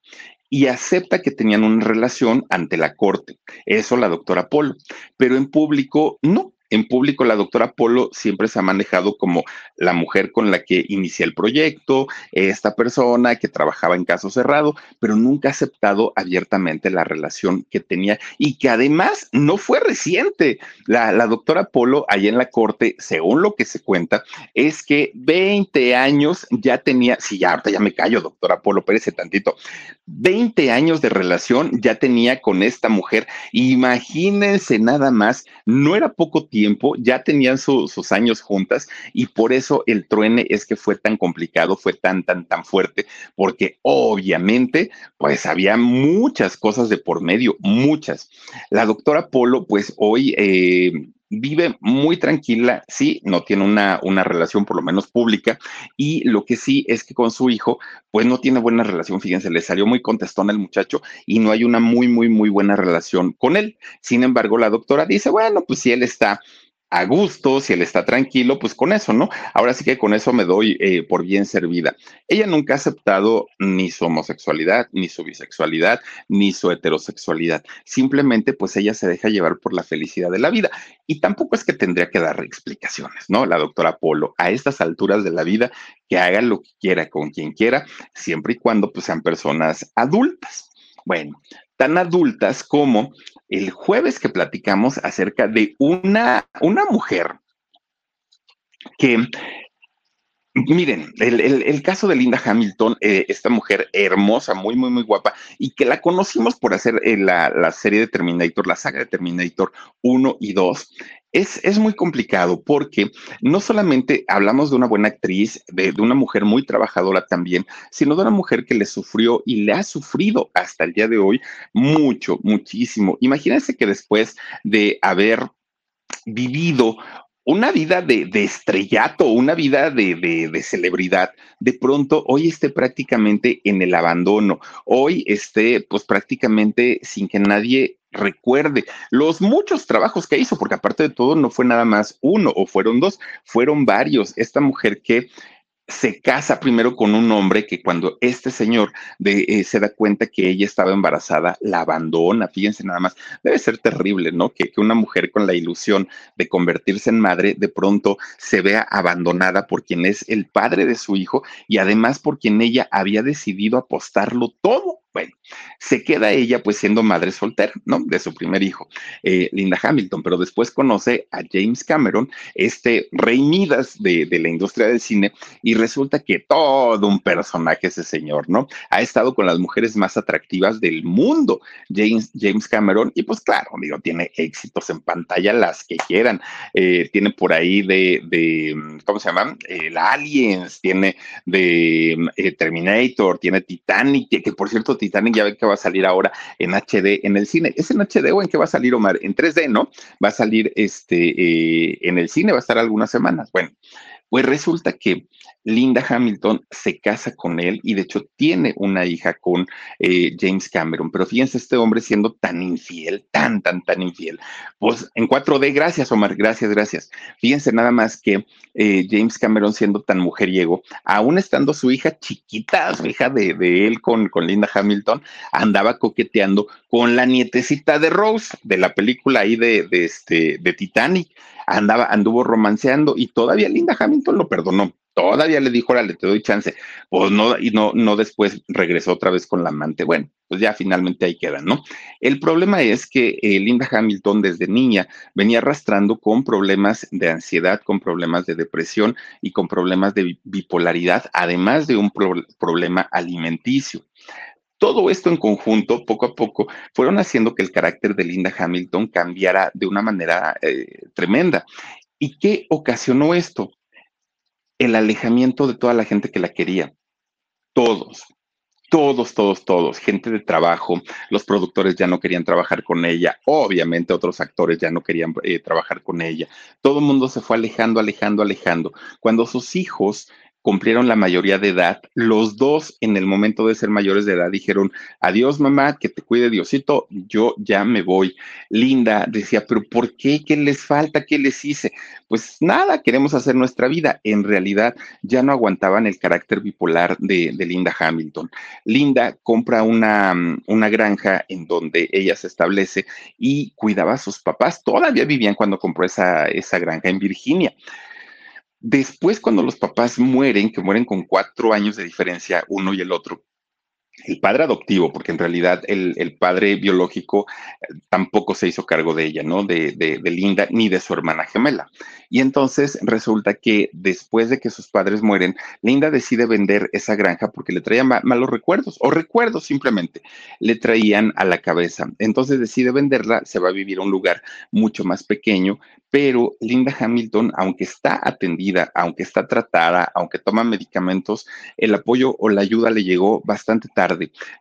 y acepta que tenían una relación ante la corte. Eso la doctora Polo, pero en público no. En público, la doctora Polo siempre se ha manejado como la mujer con la que inicia el proyecto, esta persona que trabajaba en caso cerrado, pero nunca ha aceptado abiertamente la relación que tenía y que además no fue reciente. La, la doctora Polo, allá en la corte, según lo que se cuenta, es que 20 años ya tenía, sí, ya ahorita ya me callo, doctora Polo, espérese tantito, 20 años de relación ya tenía con esta mujer. Imagínense nada más, no era poco tiempo tiempo, ya tenían sus años juntas y por eso el truene es que fue tan complicado, fue tan, tan, tan fuerte, porque obviamente, pues había muchas cosas de por medio, muchas. La doctora Polo, pues hoy... Eh, vive muy tranquila, sí, no tiene una, una, relación por lo menos pública y lo que sí es que con su hijo, pues no tiene buena relación, fíjense, le salió muy contestón al muchacho y no hay una muy, muy, muy buena relación con él. Sin embargo, la doctora dice, bueno, pues si él está a gusto, si él está tranquilo, pues con eso, ¿no? Ahora sí que con eso me doy eh, por bien servida. Ella nunca ha aceptado ni su homosexualidad, ni su bisexualidad, ni su heterosexualidad. Simplemente, pues ella se deja llevar por la felicidad de la vida. Y tampoco es que tendría que dar explicaciones, ¿no? La doctora Polo, a estas alturas de la vida, que haga lo que quiera con quien quiera, siempre y cuando pues sean personas adultas. Bueno, tan adultas como el jueves que platicamos acerca de una, una mujer que Miren, el, caso de Linda Hamilton, eh, esta mujer hermosa, muy, muy, muy guapa, y que la conocimos por hacer eh, la, la, serie de Terminator, la saga de Terminator 1 y 2, es, muy complicado porque no solamente hablamos de una buena actriz, de, de, una mujer muy trabajadora también, sino de una mujer que le sufrió y le ha sufrido hasta el día de hoy mucho, muchísimo. Imagínense que después de haber vivido una vida de, estrellato, una vida de, de, celebridad, de pronto hoy esté prácticamente en el abandono, hoy esté pues prácticamente sin que nadie recuerde los muchos trabajos que hizo, porque aparte de todo no fue nada más uno o fueron dos, fueron varios. Esta mujer que se casa primero con un hombre que cuando este señor de, eh, se da cuenta que ella estaba embarazada, la abandona. Fíjense nada más, debe ser terrible, ¿no? Que, que, una mujer con la ilusión de convertirse en madre de pronto se vea abandonada por quien es el padre de su hijo y además por quien ella había decidido apostarlo todo Bueno, se queda ella pues siendo madre soltera, ¿no? De su primer hijo, eh, Linda Hamilton, pero después conoce a James Cameron, este rey Midas de, la industria del cine, y resulta que todo un personaje ese señor, ¿no? Ha estado con las mujeres más atractivas del mundo, James, James Cameron, y pues claro, digo, tiene éxitos en pantalla las que quieran, eh, tiene por ahí de, ¿cómo se llama? El Aliens, tiene de eh, Terminator, tiene Titanic, que, que por cierto, Titanic ya ve que va a salir ahora en HD en el cine. ¿Es en HD o en qué va a salir, Omar? En 3D, ¿no? Va a salir este, eh, en el cine, va a estar algunas semanas. Bueno, pues resulta que Linda Hamilton se casa con él y de hecho tiene una hija con eh, James Cameron. Pero fíjense, este hombre siendo tan infiel, tan, tan, tan infiel. Pues en 4D, gracias Omar, gracias, gracias. Fíjense nada más que eh, James Cameron siendo tan mujeriego, aún estando su hija chiquita, su hija de, él con, con Linda Hamilton, andaba coqueteando con la nietecita de Rose, de la película ahí de, de, este, de Titanic. Andaba, anduvo romanceando y todavía Linda Hamilton lo perdonó todavía le dijo, órale, te doy chance. Pues no, y no, no después regresó otra vez con la amante. Bueno, pues ya finalmente ahí quedan, ¿no? El problema es que eh, Linda Hamilton desde niña venía arrastrando con problemas de ansiedad, con problemas de depresión y con problemas de bipolaridad, además de un problema alimenticio. Todo esto en conjunto, poco a poco, fueron haciendo que el carácter de Linda Hamilton cambiara de una manera eh, tremenda. ¿Y qué ocasionó esto? El alejamiento de toda la gente que la quería. Todos, todos, todos, todos, gente de trabajo, los productores ya no querían trabajar con ella, obviamente otros actores ya no querían eh, trabajar con ella, todo el mundo se fue alejando, alejando, alejando. Cuando sus hijos cumplieron la mayoría de edad, los dos en el momento de ser mayores de edad dijeron, adiós mamá, que te cuide Diosito, yo ya me voy. Linda decía, pero ¿por qué? ¿Qué les falta? ¿Qué les hice? Pues nada, queremos hacer nuestra vida. En realidad ya no aguantaban el carácter bipolar de, Linda Hamilton. Linda compra una, una granja en donde ella se establece y cuidaba a sus papás. Todavía vivían cuando compró esa, esa granja en Virginia. Después, cuando los papás mueren, que mueren con cuatro años de diferencia uno y el otro, el padre adoptivo, porque en realidad el, padre biológico eh, tampoco se hizo cargo de ella, ¿no? De, de, Linda ni de su hermana gemela. Y entonces resulta que después de que sus padres mueren, Linda decide vender esa granja porque le traían malos recuerdos, o recuerdos simplemente, le traían a la cabeza. Entonces decide venderla, se va a vivir a un lugar mucho más pequeño, pero Linda Hamilton, aunque está atendida, aunque está tratada, aunque toma medicamentos, el apoyo o la ayuda le llegó bastante tarde.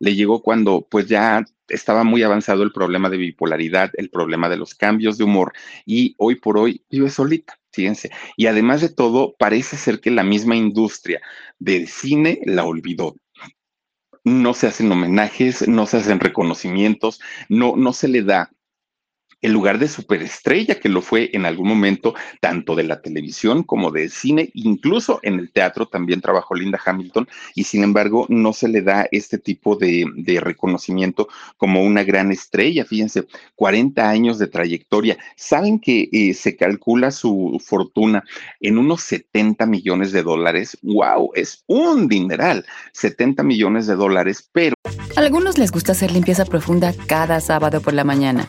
Le llegó cuando pues ya estaba muy avanzado el problema de bipolaridad, el problema de los cambios de humor y hoy por hoy vive solita. Fíjense. Y además de todo, parece ser que la misma industria del cine la olvidó no se hacen homenajes, no se hacen reconocimientos, no, no se le da el lugar de superestrella que lo fue en algún momento, tanto de la televisión como del cine, incluso en el teatro también trabajó Linda Hamilton y sin embargo no se le da este tipo de, reconocimiento como una gran estrella. Fíjense, 40 años de trayectoria. Saben que eh, se calcula su fortuna en unos 70 millones de dólares. ¡Wow! Es un dineral. 70 millones de dólares, pero... A algunos les gusta hacer limpieza profunda cada sábado por la mañana.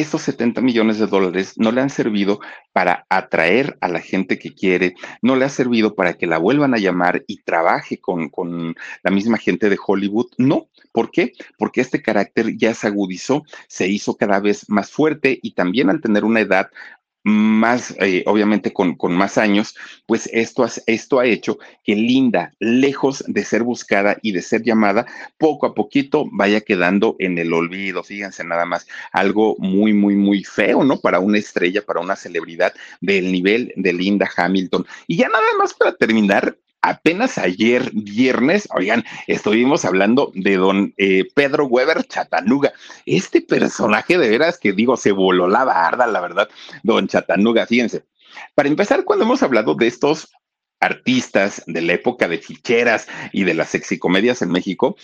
estos 70 millones de dólares no le han servido para atraer a la gente que quiere, no le ha servido para que la vuelvan a llamar y trabaje con, con, la misma gente de Hollywood. No, ¿por qué? Porque este carácter ya se agudizó, se hizo cada vez más fuerte y también al tener una edad más, eh, obviamente con, con, más años, pues esto, esto ha hecho que Linda, lejos de ser buscada y de ser llamada, poco a poquito vaya quedando en el olvido. Fíjense nada más, algo muy, muy, muy feo, ¿no? Para una estrella, para una celebridad del nivel de Linda Hamilton. Y ya nada más para terminar, apenas ayer viernes, oigan, estuvimos hablando de don eh, Pedro Weber Chatanuga. Este personaje de veras que digo, se voló la barda, la verdad, don Chatanuga, fíjense. Para empezar, cuando hemos hablado de estos artistas de la época de ficheras y de las sexicomedias en México,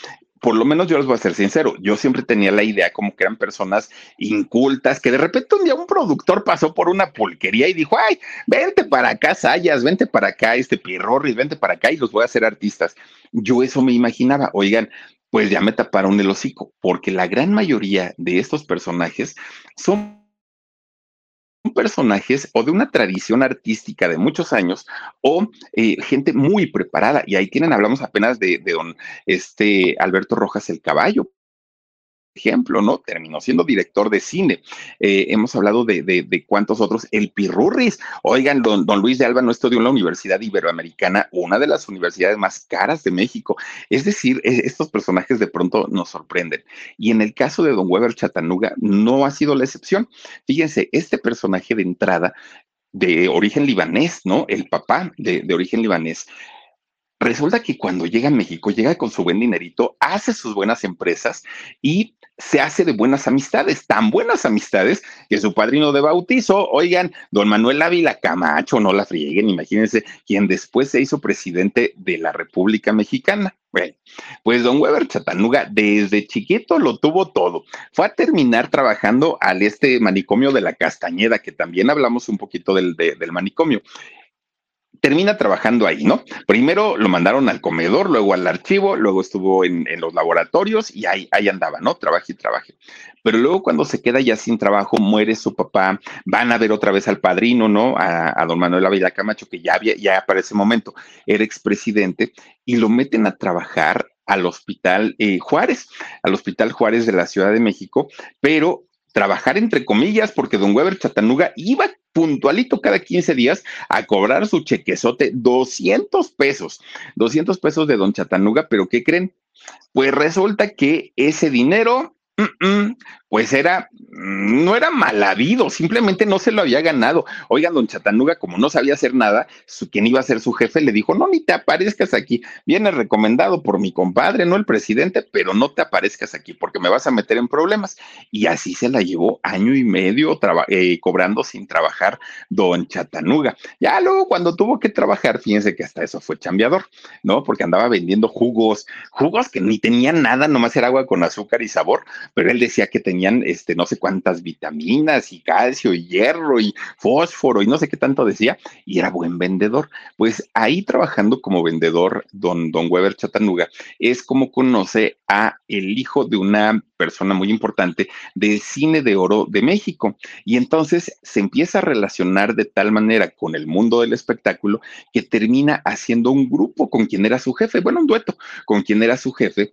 por lo menos yo les voy a ser sincero, yo siempre tenía la idea como que eran personas incultas, que de repente un día un productor pasó por una pulquería y dijo, ay, vente para acá, Sayas, vente para acá, este Pierrorris, vente para acá y los voy a hacer artistas. Yo eso me imaginaba, oigan, pues ya me taparon el hocico, porque la gran mayoría de estos personajes son personajes o de una tradición artística de muchos años o eh, gente muy preparada. Y ahí tienen, hablamos apenas de, de don este, Alberto Rojas el Caballo, ejemplo, ¿no? Terminó siendo director de cine. Eh, hemos hablado de, de, cuántos otros. El Pirurris. Oigan, don, don, Luis de Alba no estudió en la Universidad Iberoamericana, una de las universidades más caras de México. Es decir, e, estos personajes de pronto nos sorprenden. Y en el caso de don Weber Chatanuga, no ha sido la excepción. Fíjense, este personaje de entrada de origen libanés, ¿no? El papá de, de origen libanés Resulta que cuando llega a México, llega con su buen dinerito, hace sus buenas empresas y se hace de buenas amistades, tan buenas amistades que su padrino de bautizo, oigan, don Manuel Ávila Camacho, no la frieguen, imagínense, quien después se hizo presidente de la República Mexicana. Bueno, pues don Weber Chatanuga desde chiquito lo tuvo todo. Fue a terminar trabajando al este manicomio de la Castañeda, que también hablamos un poquito del, del manicomio termina trabajando ahí, ¿no? Primero lo mandaron al comedor, luego al archivo, luego estuvo en, los laboratorios y ahí, ahí andaba, ¿no? Trabaje y trabaje. Pero luego cuando se queda ya sin trabajo, muere su papá, van a ver otra vez al padrino, ¿no? A, don Manuel Ávila Camacho, que ya había, ya para ese momento era expresidente, y lo meten a trabajar al hospital eh, Juárez, al hospital Juárez de la Ciudad de México, pero trabajar entre comillas, porque don Weber Chatanuga iba puntualito cada 15 días a cobrar su chequezote, 200 pesos, 200 pesos de don Chatanuga, pero ¿qué creen? Pues resulta que ese dinero pues era, no era mal habido, simplemente no se lo había ganado. Oigan, don Chatanuga, como no sabía hacer nada, su, quien iba a ser su jefe le dijo, no, ni te aparezcas aquí, viene recomendado por mi compadre, no el presidente, pero no te aparezcas aquí porque me vas a meter en problemas. Y así se la llevó año y medio eh, cobrando sin trabajar don Chatanuga. Ya luego cuando tuvo que trabajar, fíjense que hasta eso fue chambeador, ¿no? Porque andaba vendiendo jugos, jugos que ni tenían nada, nomás era agua con azúcar y sabor, pero él decía que tenía este, no sé cuántas vitaminas y calcio y hierro y fósforo y no sé qué tanto decía, y era buen vendedor. Pues ahí trabajando como vendedor, don, don Weber Chatanuga, es como conoce a el hijo de una persona muy importante del cine de oro de México. Y entonces se empieza a relacionar de tal manera con el mundo del espectáculo que termina haciendo un grupo con quien era su jefe, bueno, un dueto con quien era su jefe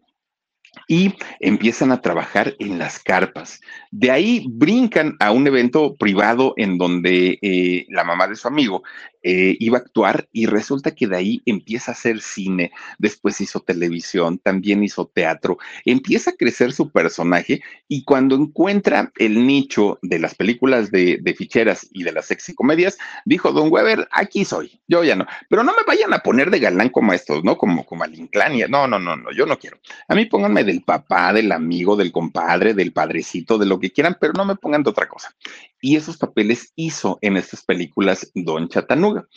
y empiezan a trabajar en las carpas. De ahí brincan a un evento privado en donde eh, la mamá de su amigo eh, iba a actuar y resulta que de ahí empieza a hacer cine, después hizo televisión, también hizo teatro, empieza a crecer su personaje y cuando encuentra el nicho de las películas de, ficheras y de las sexy comedias, dijo, don Weber, aquí soy, yo ya no, pero no me vayan a poner de galán como estos, ¿no? Como, como Inclania, no, no, no, no, yo no quiero. A mí pónganme del papá, del amigo, del compadre, del padrecito, de lo que quieran, pero no me pongan de otra cosa. Y esos papeles hizo en estas películas Don Chatanuga.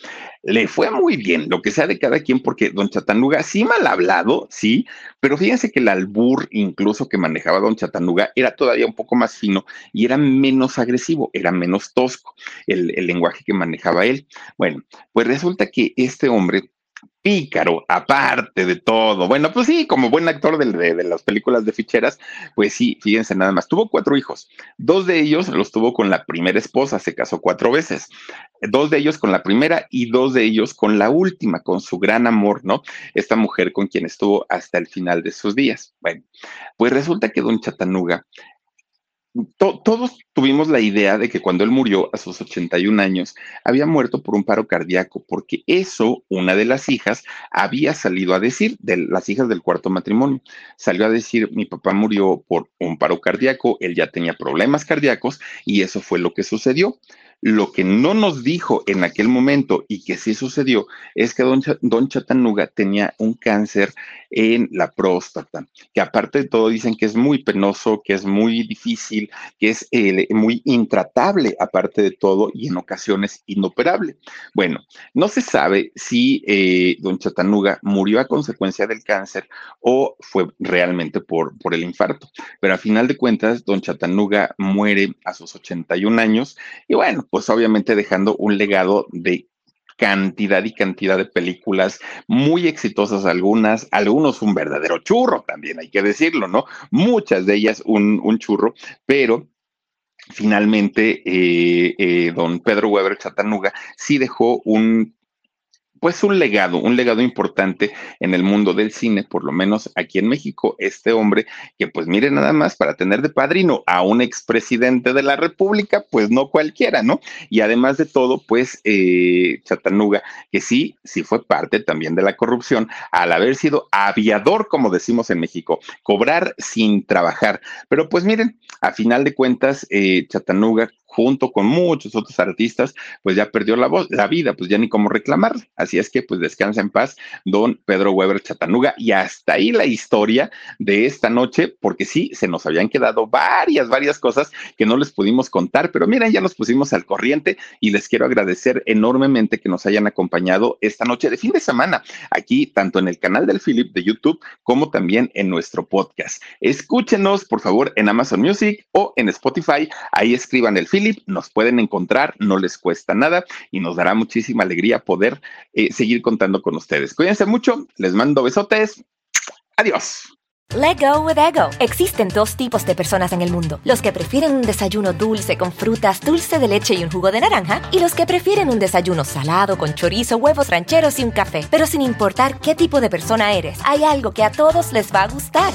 Le fue muy bien, lo que sea de cada quien, porque Don Chatanuga sí mal hablado, sí, pero fíjense que el albur incluso que manejaba Don Chatanuga era todavía un poco más fino y era menos agresivo, era menos tosco el, el lenguaje que manejaba él. Bueno, pues resulta que este hombre pícaro, aparte de todo. Bueno, pues sí, como buen actor de, las películas de ficheras, pues sí, fíjense nada más, tuvo cuatro hijos. Dos de ellos los tuvo con la primera esposa, se casó cuatro veces. Dos de ellos con la primera y dos de ellos con la última, con su gran amor, ¿no? Esta mujer con quien estuvo hasta el final de sus días. Bueno, pues resulta que don Chatanuga todos tuvimos la idea de que cuando él murió a sus 81 años, había muerto por un paro cardíaco, porque eso una de las hijas había salido a decir, de las hijas del cuarto matrimonio, salió a decir, mi papá murió por un paro cardíaco, él ya tenía problemas cardíacos y eso fue lo que sucedió. Lo que no nos dijo en aquel momento y que sí sucedió es que don, don Chatanuga tenía un cáncer en la próstata, que aparte de todo dicen que es muy penoso, que es muy difícil, que es eh, muy intratable aparte de todo y en ocasiones inoperable. Bueno, no se sabe si eh, don Chatanuga murió a consecuencia del cáncer o fue realmente por, por el infarto, pero a final de cuentas don Chatanuga muere a sus 81 años y bueno, pues obviamente dejando un legado de cantidad y cantidad de películas muy exitosas algunas, algunos un verdadero churro también, hay que decirlo, ¿no? Muchas de ellas un, un churro, pero finalmente eh, eh, don Pedro Weber Chatanuga sí dejó un pues un legado, un legado importante en el mundo del cine, por lo menos aquí en México, este hombre que pues mire nada más para tener de padrino a un expresidente de la República, pues no cualquiera, ¿no? Y además de todo, pues eh, Chatanuga, que sí, sí fue parte también de la corrupción al haber sido aviador, como decimos en México, cobrar sin trabajar. Pero pues miren, a final de cuentas, eh, Chatanuga junto con muchos otros artistas, pues ya perdió la voz, la vida, pues ya ni cómo reclamar. Así es que pues descansa en paz, don Pedro Weber Chatanuga. Y hasta ahí la historia de esta noche, porque sí, se nos habían quedado varias, varias cosas que no les pudimos contar, pero miren, ya nos pusimos al corriente y les quiero agradecer enormemente que nos hayan acompañado esta noche de fin de semana, aquí tanto en el canal del Philip de YouTube como también en nuestro podcast. Escúchenos, por favor, en Amazon Music o en Spotify. Ahí escriban el Philip nos pueden encontrar, no les cuesta nada y nos dará muchísima alegría poder eh, seguir contando con ustedes. Cuídense mucho, les mando besotes. Adiós. Let go with ego. Existen dos tipos de personas en el mundo: los que prefieren un desayuno dulce con frutas, dulce de leche y un jugo de naranja, y los que prefieren un desayuno salado con chorizo, huevos rancheros y un café. Pero sin importar qué tipo de persona eres, hay algo que a todos les va a gustar.